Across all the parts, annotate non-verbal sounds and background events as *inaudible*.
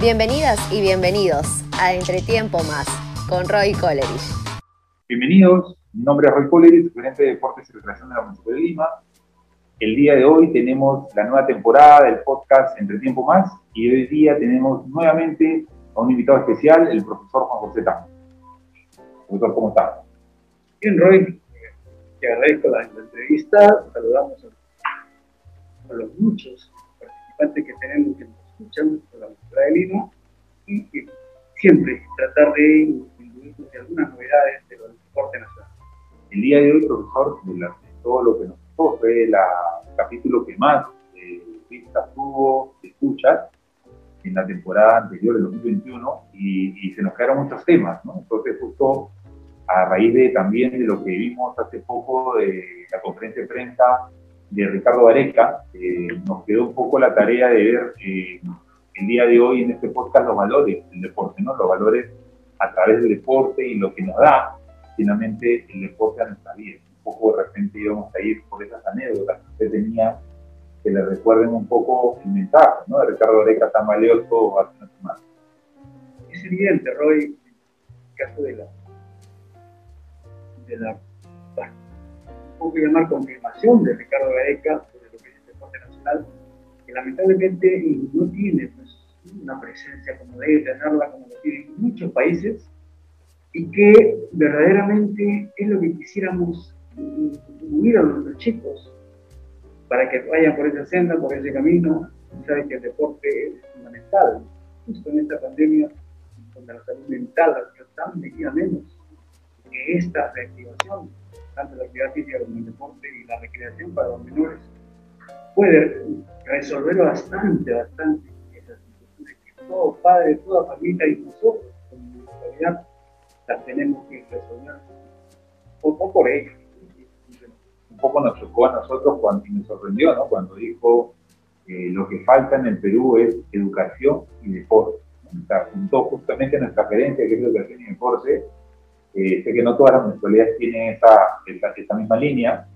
Bienvenidas y bienvenidos a Entretiempo Más con Roy Coleridge. Bienvenidos, mi nombre es Roy Coleridge, gerente de Deportes y Recreación de la Municipalidad de Lima. El día de hoy tenemos la nueva temporada del podcast Entretiempo Más y hoy día tenemos nuevamente a un invitado especial, el profesor Juan José Tamo. Profesor, ¿cómo está? Bien, Roy, te agradezco la, entrevista, saludamos a, los muchos participantes que tenemos que nos escuchan por la de Lima y, siempre tratar de incluir algunas novedades de los deportes nacionales. El día de hoy, profesor, de, todo lo que nos pasó fue el capítulo que más eh, vistas tuvo, escuchas, en la temporada anterior, del 2021, y, y, se nos quedaron muchos temas, ¿no? Entonces, justo a raíz de también de lo que vimos hace poco de la conferencia de prensa de Ricardo Areca, eh, nos quedó un poco la tarea de ver eh, el día de hoy en este podcast los valores del deporte, ¿no? Los valores a través del deporte y lo que nos da finalmente el deporte a nuestra vida. Un poco de repente íbamos a ir por esas anécdotas que usted tenía que le recuerden un poco el mensaje, ¿no? De Ricardo Areca tan valioso hace una semana. Es evidente, Roy, el caso de la de la, llamar confirmación de Ricardo Gareca sobre lo que es el deporte nacional, que lamentablemente no tiene pues, una presencia como debe tenerla, como lo tienen muchos países, y que verdaderamente es lo que quisiéramos unir a nuestros chicos para que vayan por esa senda, por ese camino. Saben que el deporte es fundamental. Justo en esta pandemia, donde la salud mental ha sido tan metida menos, que esta reactivación, tanto la actividad física como el deporte y la recreación para los menores, puede resolver bastante, bastante esas situaciones que todo padre, toda familia y nosotros como municipalidad las tenemos que resolver poco por ellos. Un poco nos chocó a nosotros cuando, y nos sorprendió ¿no? cuando dijo que lo que falta en el Perú es educación y deporte. Juntó justamente nuestra gerencia, que es educación y deporte, eh, sé que no todas las municipalidades tienen esa, esa, misma línea,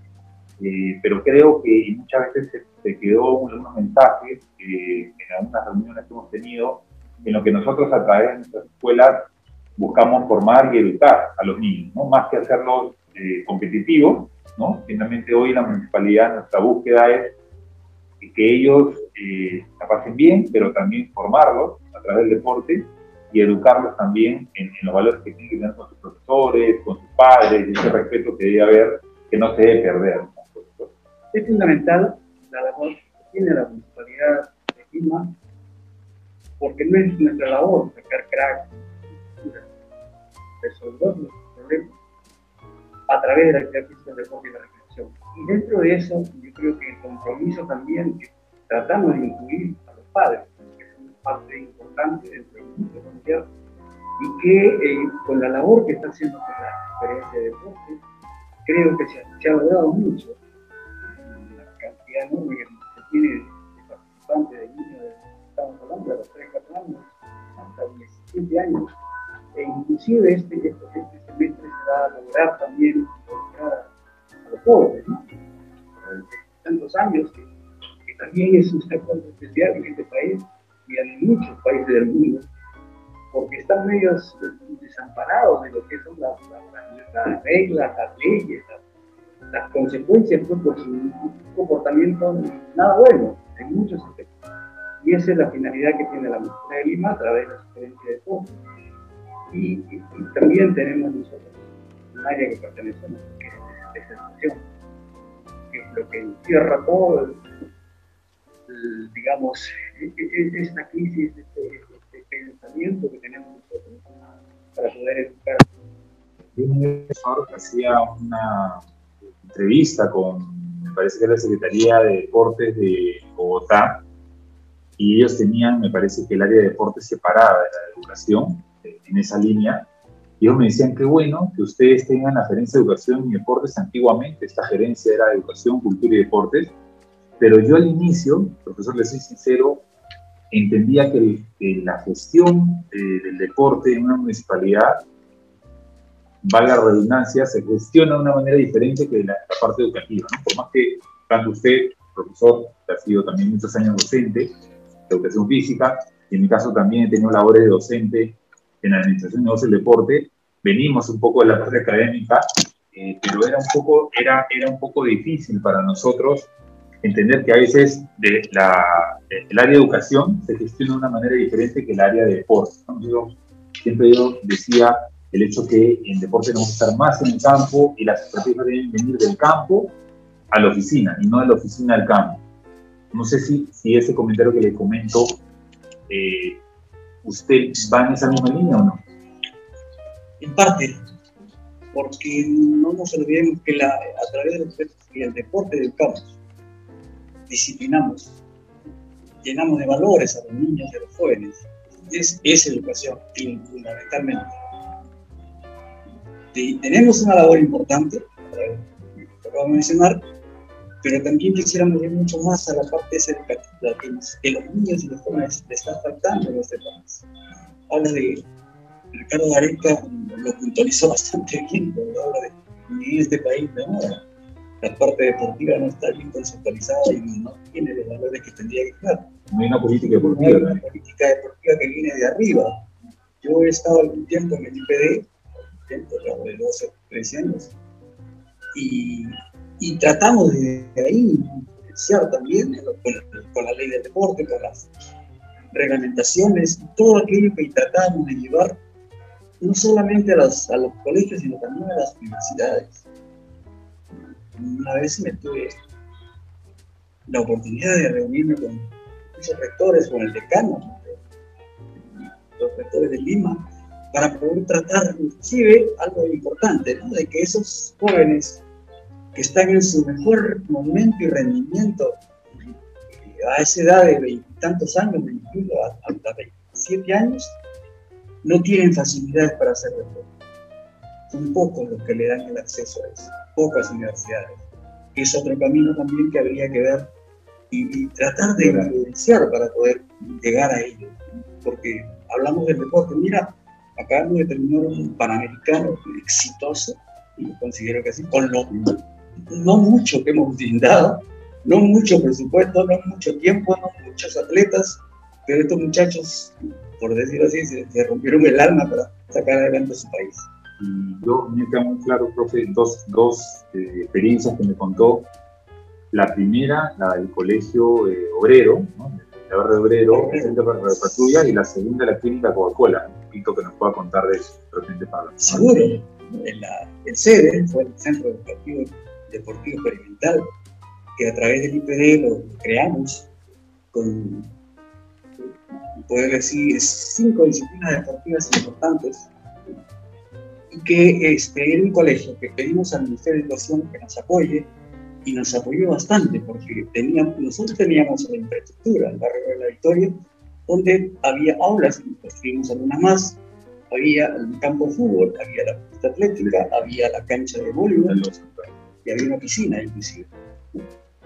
eh, pero creo que muchas veces se, quedó algunos mensajes eh, en algunas reuniones que hemos tenido en lo que nosotros a través de nuestras escuelas buscamos formar y educar a los niños, ¿no? más que hacerlos competitivos. ¿no? Finalmente hoy la municipalidad, nuestra búsqueda es que ellos la pasen bien, pero también formarlos a través del deporte y educarlos también en, los valores que tienen que tener con sus profesores, con sus padres, y ese respeto que debe haber, que no se debe perder. Es fundamental la labor que tiene la municipalidad de Lima, porque no es nuestra labor sacar crack, resolver los problemas a través de la actividad física, del deporte y la recreación. Y dentro de eso, yo creo que el compromiso también que tratamos de incluir a los padres, que son parte importante dentro y que eh, con la labor que está haciendo la experiencia de deporte, creo que se, ha logrado mucho. Cantidad enorme que se tiene de participantes de niños, de, estamos hablando de los 3, 4 años, hasta 17 años, e inclusive este, este, este, semestre se va a lograr también a, los jóvenes, ¿no? tantos años que, que también es una cosa especial en este país y en muchos países del mundo porque están medios desamparados de lo que son las, reglas, las leyes, las, consecuencias pues, por su comportamiento nada bueno en muchos aspectos. Y esa es la finalidad que tiene la Municipalidad de Lima a través de la sugerencia de todo. Y, también tenemos nosotros un área que pertenecemos, que es de educación, que es lo que encierra todo, digamos, e, e, esta crisis, este, pensamiento que tenemos nosotros para poder educar. un profesor hacía una entrevista con, me parece que era la Secretaría de Deportes de Bogotá, y ellos tenían, me parece que el área de deportes separada de la educación, en esa línea, y ellos me decían, qué bueno que ustedes tengan la gerencia de educación y deportes. Antiguamente esta gerencia era de educación, cultura y deportes, pero yo al inicio, profesor, le soy sincero, entendía que, la gestión del deporte en una municipalidad, valga la redundancia, se gestiona de una manera diferente que la, parte educativa. Por más que tanto usted, profesor, que ha sido también muchos años docente de educación física, y en mi caso también he tenido labores de docente en la administración de negocios del deporte, venimos un poco de la parte académica, eh, pero era un, poco, era, era un poco difícil para nosotros entender que a veces de la, el área de educación se gestiona de una manera diferente que el área de deporte. siempre yo decía el hecho que en deporte tenemos que estar más en el campo y las estrategias deben venir del campo a la oficina y no de la oficina al campo. No sé si, si ese comentario que le comento, eh, ¿usted va en esa misma línea o no? En parte, porque no nos olvidemos que la, a través del deporte del campo disciplinamos, llenamos de valores a los niños y a los jóvenes. Es, es educación, fundamentalmente. Tenemos una labor importante, lo de mencionar, pero también quisiéramos ir mucho más a la parte educativa que, que los niños y los jóvenes le están faltando en este país. Habla de Ricardo Gareca, lo puntualizó bastante bien, cuando habla de en este país ¿no? la parte deportiva no está bien conceptualizada y no tiene los valores que tendría que tener. No hay una política deportiva. No hay una política deportiva que viene de arriba. Yo he estado algún tiempo en el IPD, de 12 13 años, y, tratamos de ahí influenciar también con, la ley del deporte, con las reglamentaciones, todo aquello que tratamos de llevar no solamente a a los colegios, sino también a las universidades. Una vez me tuve la oportunidad de reunirme con muchos rectores, con el decano, los rectores de Lima, para poder tratar inclusive algo importante, ¿no? de que esos jóvenes que están en su mejor momento y rendimiento a esa edad de veintitantos años, incluso hasta 27 años, no tienen facilidades para hacer deporte. Son pocos los que le dan el acceso a eso pocas universidades. Es otro camino también que habría que ver y, tratar de influenciar para poder llegar a ello. Porque hablamos del deporte. Mira, acabamos de terminar un panamericano exitoso, y considero que así, con lo no mucho que hemos brindado, no mucho presupuesto, no mucho tiempo, no muchos atletas, pero estos muchachos, por decirlo así, se rompieron el alma para sacar adelante a su país. Y yo me queda muy claro, profe, dos, dos eh, experiencias que me contó. La primera, la del colegio eh, obrero, ¿no? la barra de obrero, el centro de patrulla, y la segunda, la clínica Coca-Cola. Un que nos pueda contar de eso, repente Pablo. Seguro. el sede fue el Centro Deportivo Experimental, que a través del IPD lo creamos con, poder decir, cinco disciplinas deportivas importantes y que este, era un colegio que pedimos al Ministerio de Educación que nos apoye y nos apoyó bastante porque teníamos, nosotros teníamos la infraestructura, el barrio de la Victoria, donde había aulas, construimos algunas más, había el campo de fútbol, había la pista atlética, había la cancha de voleibol y había una piscina inclusive.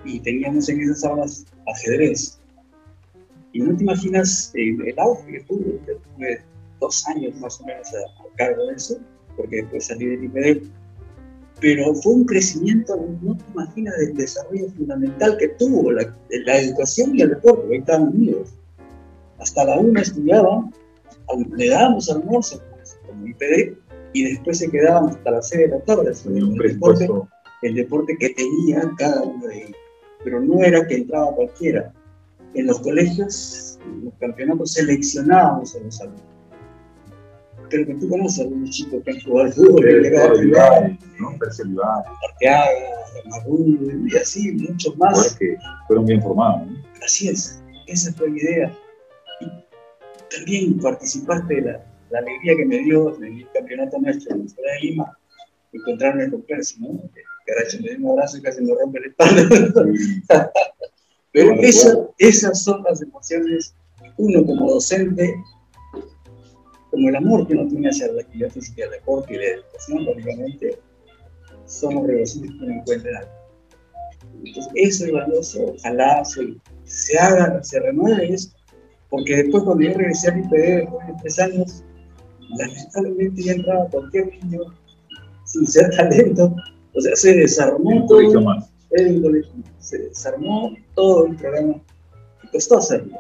Y teníamos en esas aulas ajedrez. Y no te imaginas el, el auge que tuve, tuve dos años más o menos a, a cargo de eso, porque después salí del IPD, pero fue un crecimiento, no te imaginas, del desarrollo fundamental que tuvo la, educación y el deporte, ahí estaban unidos. Hasta la una estudiaban, le dábamos almuerzo como IPD, y después se quedaban hasta las seis de la tarde el deporte, el deporte que tenía cada uno de ellos. Pero no era que entraba cualquiera. En los colegios, en los campeonatos, seleccionábamos a los alumnos creo que tú conoces a algunos chicos que han jugado al fútbol, que llegado a ¿no? Arteaga, Marrú, y así, muchos más. fueron bien formados. ¿no? Así es, esa fue mi idea. También participaste de la, la alegría que me dio en el campeonato nuestro en la ciudad de Lima, encontrarme con Percy, ¿no? Caracho, me dio un abrazo y casi me rompe la espalda. *laughs* Pero eso, esas son las emociones, uno como docente como el amor que uno tiene hacia la actividad física, el deporte y la educación, lógicamente, somos regocijos que uno encuentra algo. Entonces, eso es valioso, ojalá se, se haga, se renueve eso, porque después cuando yo regresé al IPD después de tres años, lamentablemente ya entraba cualquier niño sin ser *laughs* talento, o sea, se desarmó todo, el se desarmó todo el programa. Y costó hacerlo.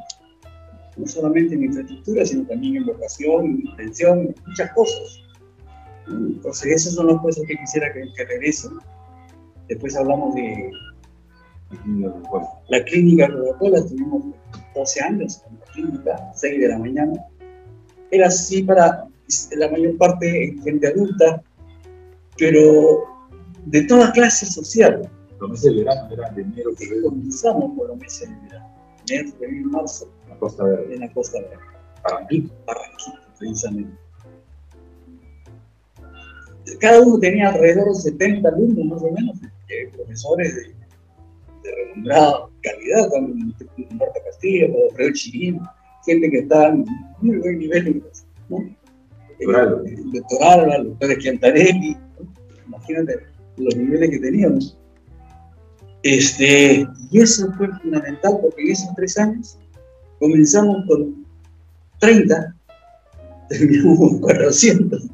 no solamente en infraestructura, sino también en vocación, en intención, muchas cosas. Entonces, esas son las cosas que quisiera que, que regresen. Después hablamos de la clínica Coca-Cola, tuvimos 12 años en la clínica, 6 de la mañana. Era así para la mayor parte gente adulta, pero de toda clase social. Los meses de verano eran de enero, febrero. Comenzamos por los meses de verano, enero, febrero marzo. En la Costa Verde. En la Costa Verde. Barranquito. Barranquito, precisamente. Cada uno tenía alrededor de 70 alumnos, más o menos, profesores de, de renombrada calidad, como Marta Castillo, Alfredo Chirín, gente que está en muy buen nivel, ¿no? Doctoral. El, el doctor Schiantarelli, ¿no? imagínate los niveles que teníamos. Este, y eso fue fundamental porque en esos tres años comenzamos con 30, *laughs* terminamos con 400.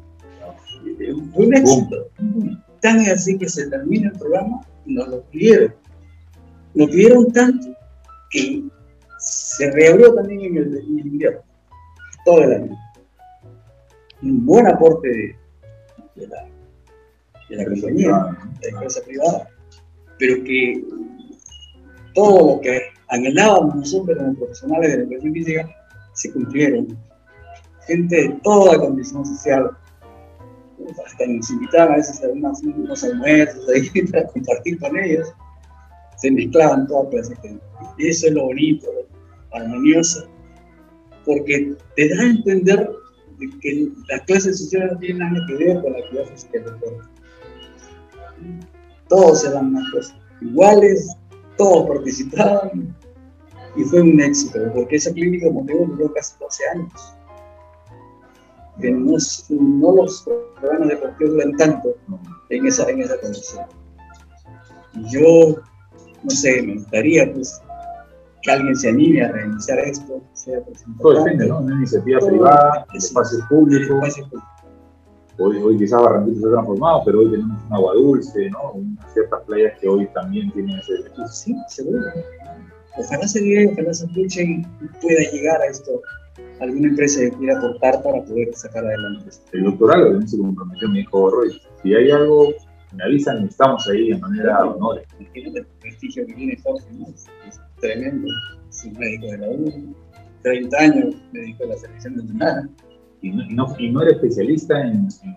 Fue un éxito. Tan así que se termina el programa y nos lo pidieron. Nos pidieron tanto que se reabrió también en el, en el invierno, todo el año. Un buen aporte de, de la, de la compañía, de la empresa privada, pero que todo lo que anhelábamos nosotros como profesionales de la educación física se cumplieron. Gente de toda condición social, hasta nos invitaban a veces a unos almuerzos ahí para compartir con ellos, se mezclaban todas clases de gente. Y eso es lo bonito, lo armonioso, porque te da a entender que las clases sociales no tienen nada que ver con la actividad física y el deporte. Todos eran unas cosas iguales, todos participaban y fue un éxito, porque esa clínica Montego duró casi 12 años. Que no, no los programas deportivos duran tanto en esa, en esa condición. Yo, no sé, me gustaría pues que alguien se anime a reiniciar esto, sea Todo depende, ¿no? Una iniciativa Todo privada, espacios públicos. Espacio público. Hoy, hoy quizás Barranquito se ha transformado, pero hoy tenemos un agua dulce, ¿no? Unas ciertas playas que hoy también tienen ese beneficio. Sí, seguro. Ojalá se llegue, ojalá se escuche y pueda llegar a esto alguna empresa que quiera aportar para poder sacar adelante. El doctorado también se comprometió, me dijo Roy. Si hay algo, me avisan y estamos ahí de manera de honor. El prestigio que tiene Jorge, ¿no? Es, tremendo. Es un médico de la U, 30 años, médico de la selección nacional y no, y no, y no era especialista en, en,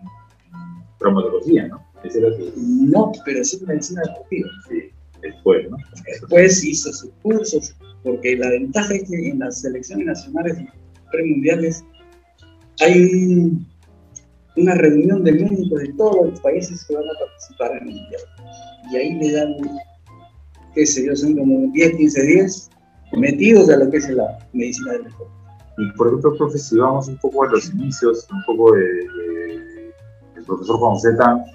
traumatología, ¿no? Ese era su... No, pero sí en medicina deportiva. Sí, después, ¿no? Después hizo sus cursos, porque la ventaja es que en las selecciones nacionales y premundiales hay una reunión de médicos de todos los países que van a participar en el mundial. Y ahí le dan, qué sé yo, son como 10, 15 días metidos a lo que es la medicina del deporte. Y por ejemplo, profe, si vamos un poco a los inicios, un poco de, de, del profesor Juan Zeta,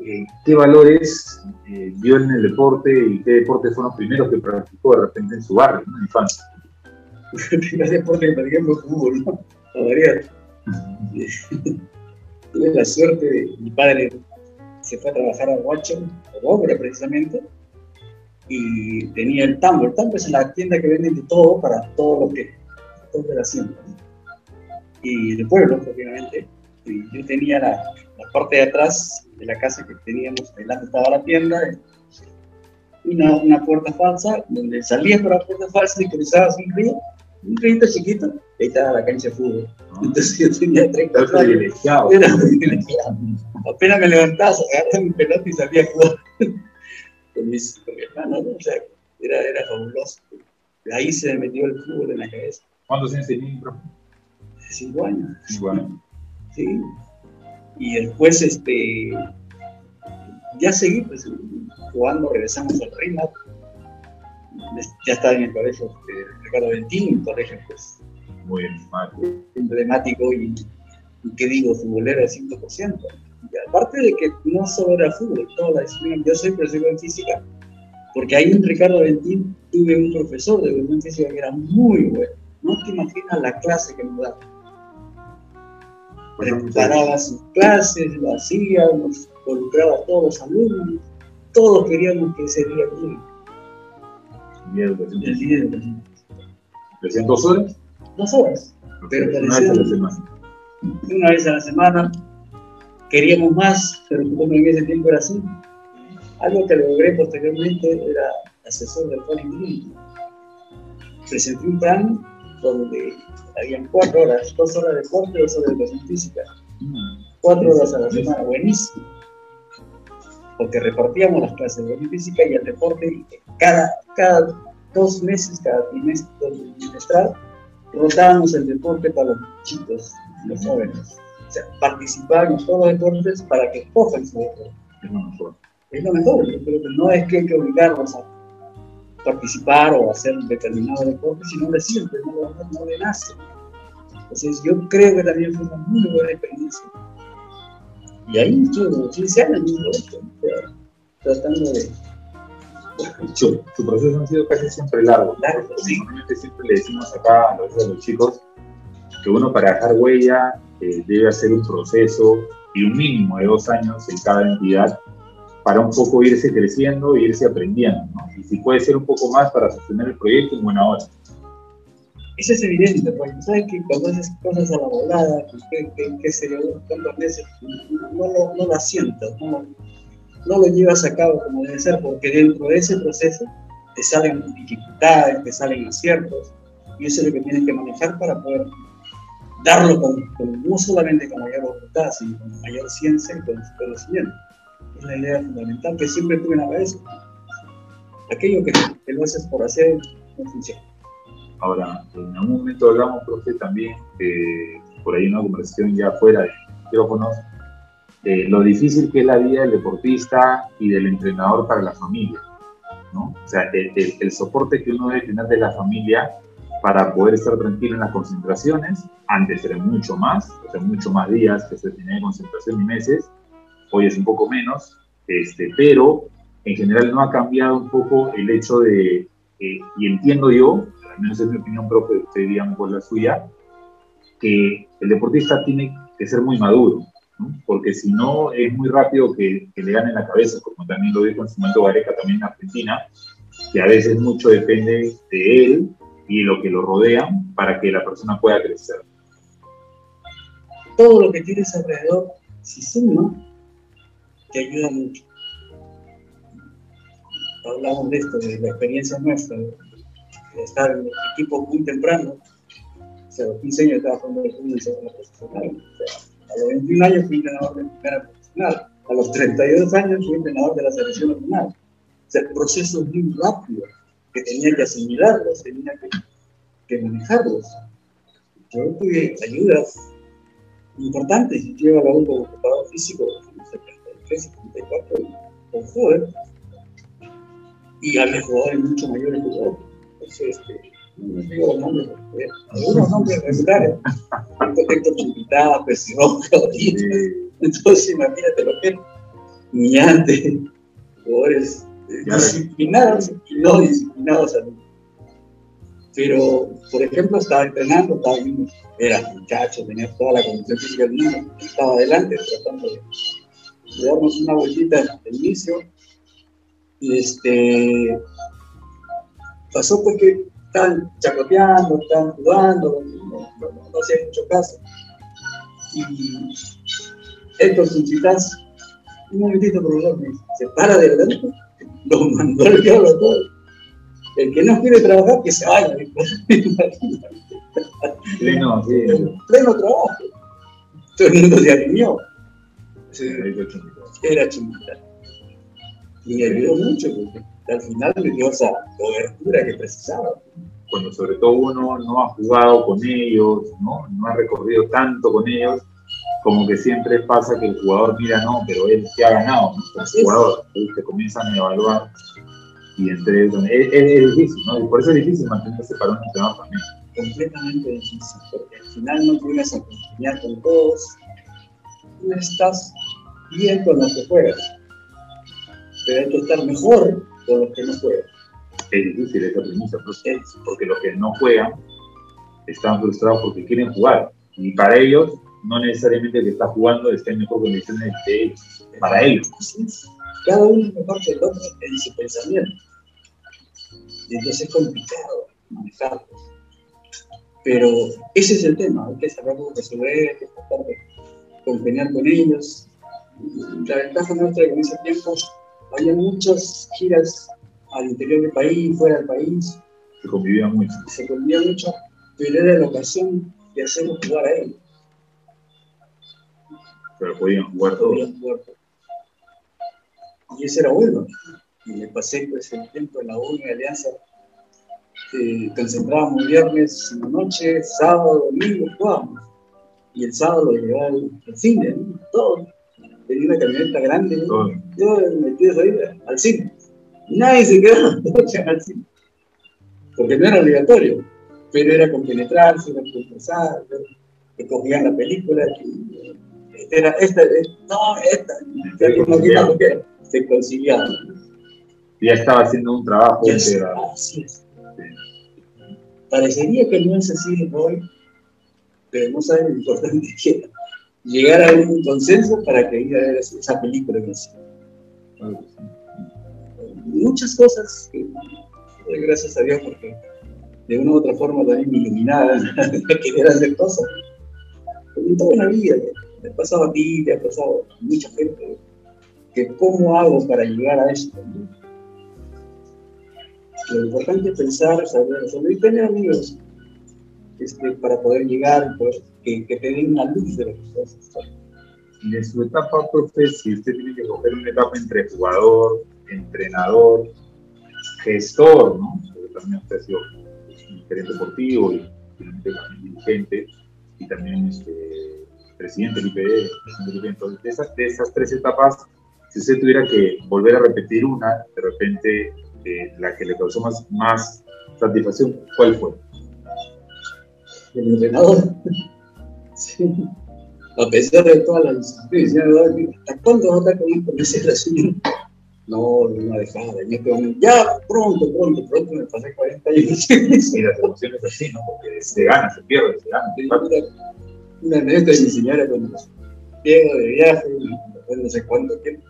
eh, ¿qué valores eh, vio en el deporte y qué deportes fueron los primeros que practicó de repente en su barrio, en la infancia? *laughs* el primer deporte que practiqué fue fútbol, ¿no? Todavía. *laughs* Tuve la suerte de mi padre se fue a trabajar a Watson, a Obra precisamente, y tenía el tambo. El tambo es la tienda que venden de todo para todo lo que de la hacienda y de pueblo, obviamente. Y yo tenía la, la, parte de atrás de la casa que teníamos, delante estaba la tienda, una, una puerta falsa, donde salías por la puerta falsa y cruzabas un río, un río chiquito, ahí estaba la cancha de fútbol. Entonces yo tenía 30 años. Privilegiado. Era privilegiado. Apenas me levantaba, agarraba mi pelota y salía a jugar *laughs* con, mis, con mi hermano, ¿no? o sea, era, era fabuloso. Ahí se me metió el fútbol en la cabeza. ¿Cuántos años tenía, profe? Cinco años. Cinco años. Sí. Y después, este, ya seguí pues, jugando, regresamos al RIMAT. Ya estaba en el colegio de Ricardo Ventín, un colegio pues, muy emblemático, y, y qué digo, futbolero al 100%. Y aparte de que no solo era fútbol, toda la disciplina, yo soy profesor en física, porque ahí en Ricardo Ventín tuve un profesor de educación física que era muy bueno no te imaginas la clase que nos daba. Preparaba sus clases, lo hacía, nos involucraba a todos los alumnos, todos queríamos que ese día bien. El día de El día de ¿Le hacían dos horas? dos horas. Pero una vez a la semana. Una vez a la semana. Queríamos más, pero como en ese tiempo era así. Algo que logré posteriormente era asesor del Foreign Presenté un plan donde habían cuatro horas, dos horas de deporte, dos horas de educación física. Cuatro horas a la semana, buenísimo. Porque repartíamos las clases de educación física y el deporte cada, cada dos meses, cada trimestre, trimestral, rotábamos el deporte para los chicos, los jóvenes. O sea, participaban en todos los deportes para que cojan su deporte. Es lo mejor. Es lo mejor, pero no es que hay que obligarlos a participar o hacer un determinado deporte, sino de siempre, no, no, de nace. Entonces yo creo que también fue una muy buena experiencia. Y ahí estuve 15 años tratando de su, proceso ha sido casi siempre largo. Claro, Normalmente siempre le decimos acá a los, chicos que uno para dejar huella eh, debe hacer un proceso y un mínimo de dos años en cada entidad para un poco irse creciendo e irse aprendiendo. Y si puede ser un poco más para sostener el proyecto, en buena hora. Eso es evidente, porque sabes que cuando haces cosas a la volada, que, que, que se meses, no, no, no lo sientas, no, lo llevas a cabo como debe ser, porque dentro de ese proceso te salen dificultades, te salen aciertos, y eso es lo que tienes que manejar para poder darlo con, no solamente con mayor voluntad, sino con mayor ciencia y con conocimiento. Es la idea fundamental que siempre tuve en la. Aquello que, que lo haces por hacer no funciona. Ahora, en algún momento hablamos, profe, también, por ahí una conversación ya fuera de micrófonos, lo difícil que es la vida del deportista y del entrenador para la familia. ¿no? O sea, el, soporte que uno debe tener de la familia para poder estar tranquilo en las concentraciones, antes era mucho más, o sea, mucho más días que se tenía de concentración y meses, hoy es un poco menos, este, pero en general no ha cambiado un poco el hecho de, eh, y entiendo yo, al menos es mi opinión propia, usted digamos por la suya, que el deportista tiene que ser muy maduro, porque si no es muy rápido que, le gane la cabeza, como también lo dijo en su momento Gareca también en Argentina, que a veces mucho depende de él y de lo que lo rodea para que la persona pueda crecer. Todo lo que tienes alrededor, si suma, te ayuda mucho. Hablamos de esto, de la experiencia nuestra, estar en el equipo muy temprano. O sea, a los 15 años estaba jugando el fútbol en profesional. A los 21 años fui entrenador de primera profesional. A los 32 años fui entrenador de la selección nacional. O sea, procesos muy rápidos que tenía que asimilarlos, tenía que, que manejarlos. Yo tuve ayudas importantes. Yo llevo a un como preparador físico, 73, 74, con joven. Y había jugadores mucho mayores que yo. Entonces, este, no digo los nombres, algunos nombres regulares. Chiquitá, Presión, Entonces, imagínate lo que es niñante, jugadores disciplinados y no disciplinados Pero, por ejemplo, estaba entrenando, estaba era muchacho, tenía toda la condición física del niño, estaba adelante tratando de, darnos una vueltita al inicio. Y este, pasó pues que están chacoteando, están jugando, no, no, hacía mucho caso. Y Héctor Sunchitas, un momentito, profesor, me se para de delante, *laughs* lo mandó el diablo todo. El que no quiere trabajar, que se vaya. pleno, sí. *laughs* pleno trabajo. Todo el mundo se alineó. Era chimbita. Y me ayudó mucho, porque al final me dio esa cobertura que precisaba. Cuando sobre todo uno no ha jugado con ellos, ¿no? no ha recorrido tanto con ellos, como que siempre pasa que el jugador mira, no, pero él se ha ganado, ¿no? el jugador, se comienzan a evaluar y entre es, es, difícil, ¿no? Y por eso es difícil mantenerse para un entrenador también. Completamente difícil, porque al final no llegas a acompañar con todos, no estás bien con los que juegas, pero hay que estar mejor con los que no juegan. Es difícil esa premisa, porque los que no juegan están frustrados porque quieren jugar. Y para ellos, no necesariamente el que está jugando está en mejor condiciones de ellos. Para ellos. Cada uno es mejor que el otro en su pensamiento. Y entonces es complicado manejarlos. Pero ese es el tema, hay que saber resolver, hay que tratar de congeniar con ellos. La ventaja nuestra es que en ese tiempo había muchas giras al interior del país, fuera del país. Se convivía mucho. Se convivía mucho, pero era la ocasión de hacerlos jugar a ellos. Pero podían jugar todos. Podían jugar todos. Y eso era bueno. Y le pasé pues, el tiempo en la en Alianza. Eh, concentrábamos viernes en la noche, sábado, domingo, jugábamos. Y el sábado al, al cine, ¿no? todo. Tenía una camioneta grande. Todo. yo metido ahí al cine. Y nadie se quedó *laughs* al cine. Porque no era obligatorio, pero era compenetrarse, era conversar, que cogían la película, que era esta, eh, no, esta, Se conciliaban. Ya estaba haciendo un trabajo Ya así es. Parecería que no es así hoy, pero no saben lo importante que era llegar a un consenso para que ir a ver esa película que hacía. Muchas cosas que gracias a Dios porque de una u otra forma también me iluminaban a *laughs* querer hacer cosas. Porque toda una vida, me ha pasado a ti, me ha pasado a mucha gente, que cómo hago para llegar a esto. Lo importante es pensar, saber resolver y tener amigos este, para poder llegar, poder, que, que te den una luz de lo que haciendo. Y en su etapa, profe, si usted tiene que coger una etapa entre jugador, entrenador, gestor, ¿no? Porque también usted ha sido pues, gerente deportivo y también dirigente y también este, presidente del IPD, presidente del IPD. Entonces, de esas, de esas tres etapas, si usted tuviera que volver a repetir una, de repente eh, la que le causó más, más satisfacción, ¿cuál fue? El entrenador. Sí. A pesar de todas las disciplinas, ¿hasta cuándo va a estar con dice la señora. No, no me dejaba. En este momento, ya, pronto, pronto, pronto, me pasé 40 años. Y las emociones así, ¿no? Porque se gana, se pierde, se gana. Una, una de mi señora cuando llego de viaje, no sé cuánto tiempo,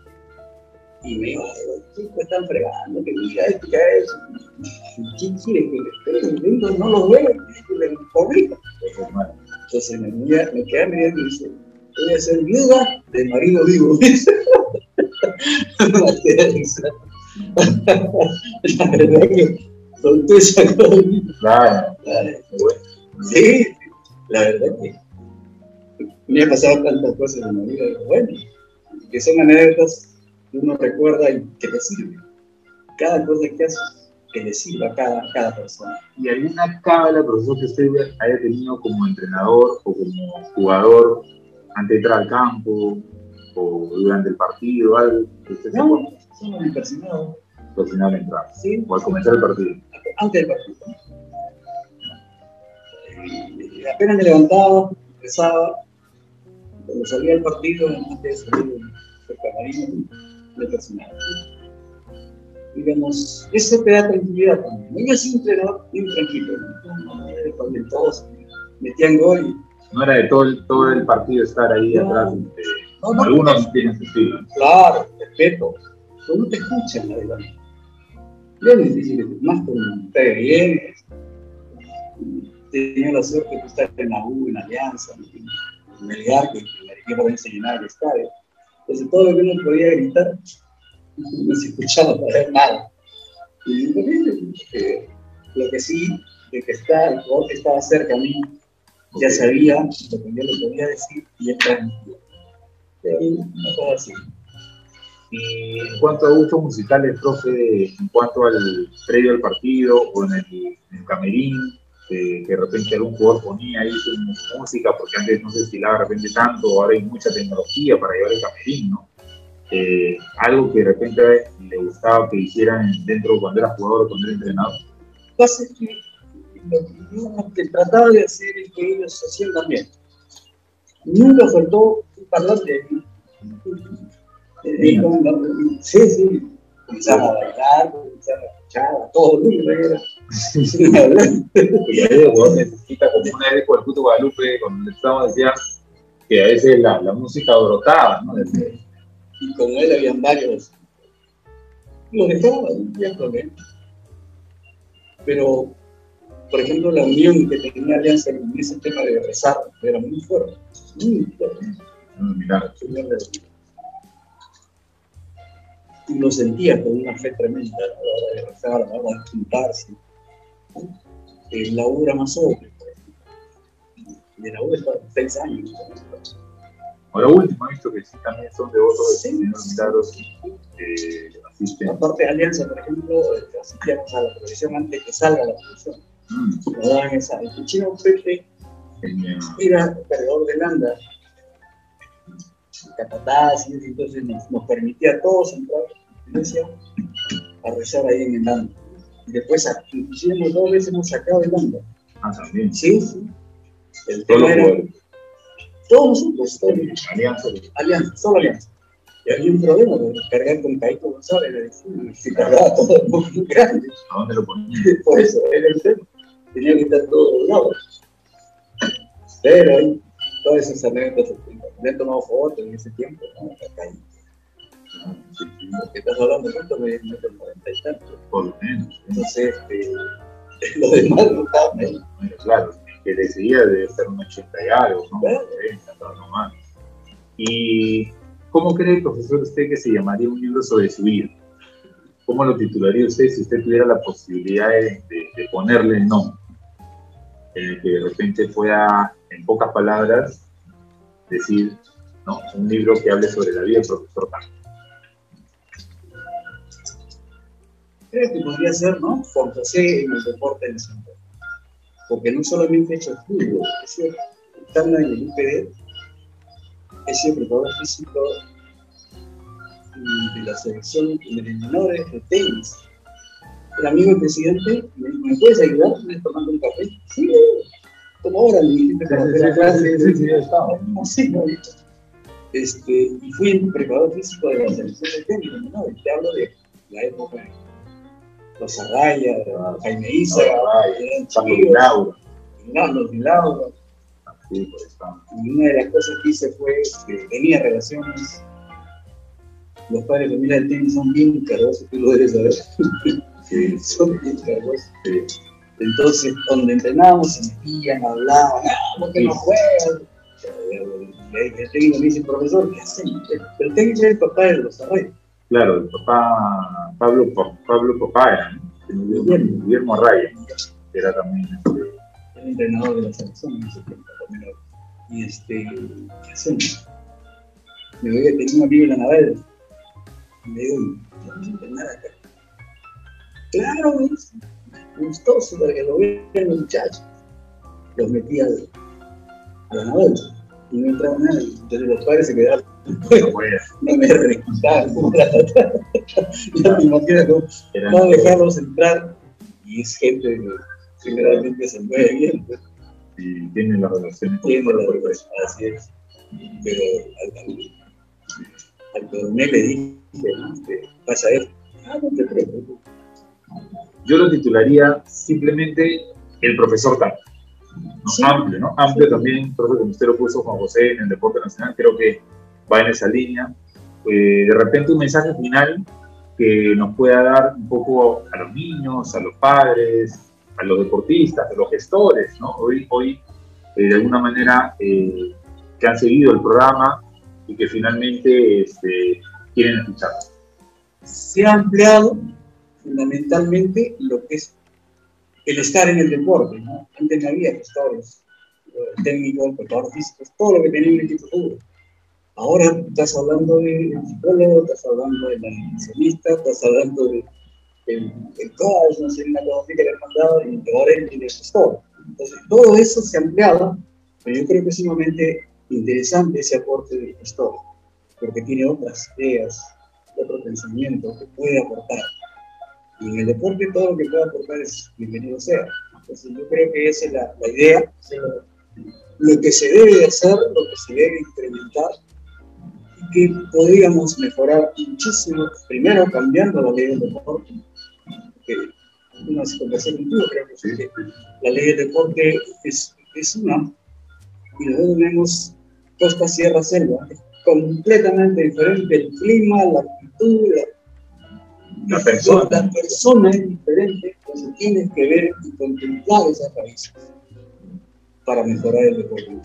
y me dijo, "Ay, los chicos están fregando, que mira esto, que eso. ¿Quién quiere que le espere? Le digo, no lo veo, que le publica. Entonces, Entonces me, mira, me queda mirando y dice, voy a ser viuda de marido vivo. *laughs* Risa. La verdad que esa cosa. Claro. Sí, la verdad que me ha pasado tantas cosas en la vida, bueno, que son anécdotas que uno recuerda y que te. Cada cosa que haces, que le sirva a cada, cada persona. ¿Y alguna cábala, profesor, que usted haya tenido como entrenador o como jugador antes de entrar al campo o durante el partido, algo usted se No, acuerde? somos impersonados, Al final de entrar ¿sí? o al comenzar el partido. Antes del partido. Y apenas me levantaba, empezaba, cuando salía del partido, antes de salir del camarín, me personal. Digamos, eso te da tranquilidad también. Yo un entrenador bien tranquilo, era cuando todos metían gol. No era de todo el, todo el partido estar ahí No. atrás. No, no, algunos tienen su estilo. Claro, respeto, pero no te escuchan, la verdad. Es difícil, más con te vienes. Tenía la suerte de estar en la U, en Alianza, en Melgar, que el equipo también se llenaba el estadio. Entonces todo lo que uno podía gritar, no se escuchaba para nada. Y eh, lo que sí, de que está, el jugador que estaba cerca a mí, ya sabía lo que yo le podía decir y transmitía. Y una cosa así. Y en cuanto a gustos musicales, profe, en cuanto al previo al partido o en el, en el camerín, eh, que de repente algún jugador ponía ahí su música, porque antes no se estilaba de repente tanto, ahora hay mucha tecnología para llevar el camerín, ¿no? Eh, algo que de repente le gustaba que hicieran dentro cuando era jugador o cuando era entrenador. pasa es que lo que, que trataba de hacer es que ellos hacían también. Nunca faltó un parlante. Eh, Sí, sí. Comenzaban a bailar, comenzaban a escuchar, a todo el mundo era. *laughs* Y a veces el jugador necesita, como una vez con el puto Guadalupe, cuando estábamos decía que a veces la, la música brotaba, ¿no? Desde- Y como él habían varios. Lo dejaba, problema. Pero por ejemplo, la unión que tenía Alianza en ese tema de rezar era muy fuerte, muy fuerte. Y lo sentía con una fe tremenda a la hora de rezar, a la hora de juntarse. La obra más obra, de la obra está seis años. Ahora último, he visto que sí también son devotos de los milagros eh, asisten. Aparte de Alianza, por ejemplo, asistíamos a la televisión antes que salga la televisión. Mm. Nos daban esa. El chino Pepe era perdedor de landa, capataz, y entonces nos, nos, permitía a todos entrar a la iglesia a rezar ahí en el landa. Y después, inclusive dos veces hemos sacado el landa. Ah, también. Sí, sí. El tema era, todos nosotros, todos, alianza. Alianza, solo alianza. Y había un problema de cargar con Caíto González, se cargaba todo muy grande. ¿A dónde lo ponía? *laughs* Por eso, era el tema. Tenía que estar todo doblado. Pero todas esas anécdotas, me han tomado fotos en ese tiempo, ¿no? Acá porque estás hablando cuánto me meto 40 y tanto. Por lo menos. Entonces, este, *laughs* lo demás no estaban ahí. Claro que le seguía de ser un 80 y algo, ¿no? 90, más. ¿Y cómo cree, profesor, usted que se llamaría un libro sobre su vida? ¿Cómo lo titularía usted si usted tuviera la posibilidad de, ponerle el nombre? Que de repente pueda, en pocas palabras, decir, ¿no? Un libro que hable sobre la vida del profesor Tan. Creo que podría ser, ¿no? José en el deporte en el centro porque no solamente he hecho fútbol, he sido estando en el UPD, he sido preparador físico de la selección de menores de tenis. El amigo del presidente me dijo, ¿me puedes ayudar? ¿Me tomando un café? Sí, como ahora me dijiste este, y fui preparador físico de la selección de tenis de menores. Te hablo de la época los Arraya, Jaime Isa, Laura. Sí, pues, y una de las cosas que hice fue que tenía relaciones. Los padres de familia del tenis son bien cargosos, tú lo debes saber. Sí. son bien cargosos. Entonces, donde entrenábamos, se metían, hablaban, ah, ¿por qué no juegan? El técnico me dice, profesor, ¿qué hacen? El técnico es el papá de los Arraya. Claro, el papá Pablo, Pablo Papaya, ¿no? Guillermo Arraya, que era también este, el entrenador de la selección en ese tiempo. Y este, ¿qué hacemos? Me voy a tener un amigo en la naval. Y digo, vamos a entrenar acá. Claro, es gustoso para que lo vean los muchachos. Los metí a la naval y no entraba nada. Entonces los padres se quedaron no me requisaron. ya me imagino no *laughs* dejarlos entrar y es gente que generalmente se mueve bien. Pues. Y tiene las relaciones. Tiene las relaciones, así es. Pero al, al coronel le dije, pasa esto. Ah, no te preocupes. Yo lo titularía simplemente El profesor Tanto. ¿no? Amplio, ¿no? Amplio también, por como usted lo puso Juan José en el deporte nacional, creo que va en esa línea. Eh, de repente un mensaje final que nos pueda dar un poco a los niños, a los padres, a los deportistas, a los gestores, ¿no? Hoy, hoy eh, de alguna manera, eh, que han seguido el programa y que finalmente este, quieren escuchar. Se ha ampliado fundamentalmente lo que es el estar en el deporte, ¿no? Antes no había gestores, técnicos, preparador físico, todo lo que tenía un equipo de. Ahora estás hablando de psicólogo, estás hablando de nutricionista, estás hablando de el, coach, no sé, una cosa que le han mandado, y ahora el, gestor. Entonces, todo eso se ha ampliado, pero yo creo que es sumamente interesante ese aporte del gestor, porque tiene otras ideas, otro pensamiento que puede aportar. Y en el deporte todo lo que pueda aportar es bienvenido sea. Entonces yo creo que esa es la, la idea, lo que se debe de hacer, lo que se debe incrementar que podríamos mejorar muchísimo, primero cambiando la ley del deporte, que una conversó contigo, creo que sí. la ley del deporte es, es una, y nosotros tenemos costa, sierra, selva, completamente diferente el clima, la actitud, la, persona. la persona es diferente, Entonces tienes que ver y contemplar esas raíces para mejorar el deporte.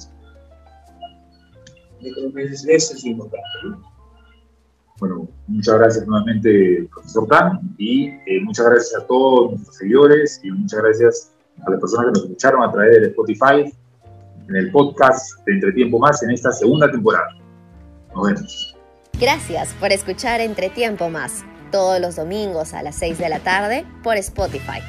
Es importante. Bueno, muchas gracias nuevamente, profesor Tan, y eh, muchas gracias a todos nuestros seguidores y muchas gracias a las personas que nos escucharon a través de Spotify en el podcast de Entretiempo Más en esta segunda temporada. Nos vemos. Gracias por escuchar Entretiempo Más todos los domingos a las 6 de la tarde por Spotify.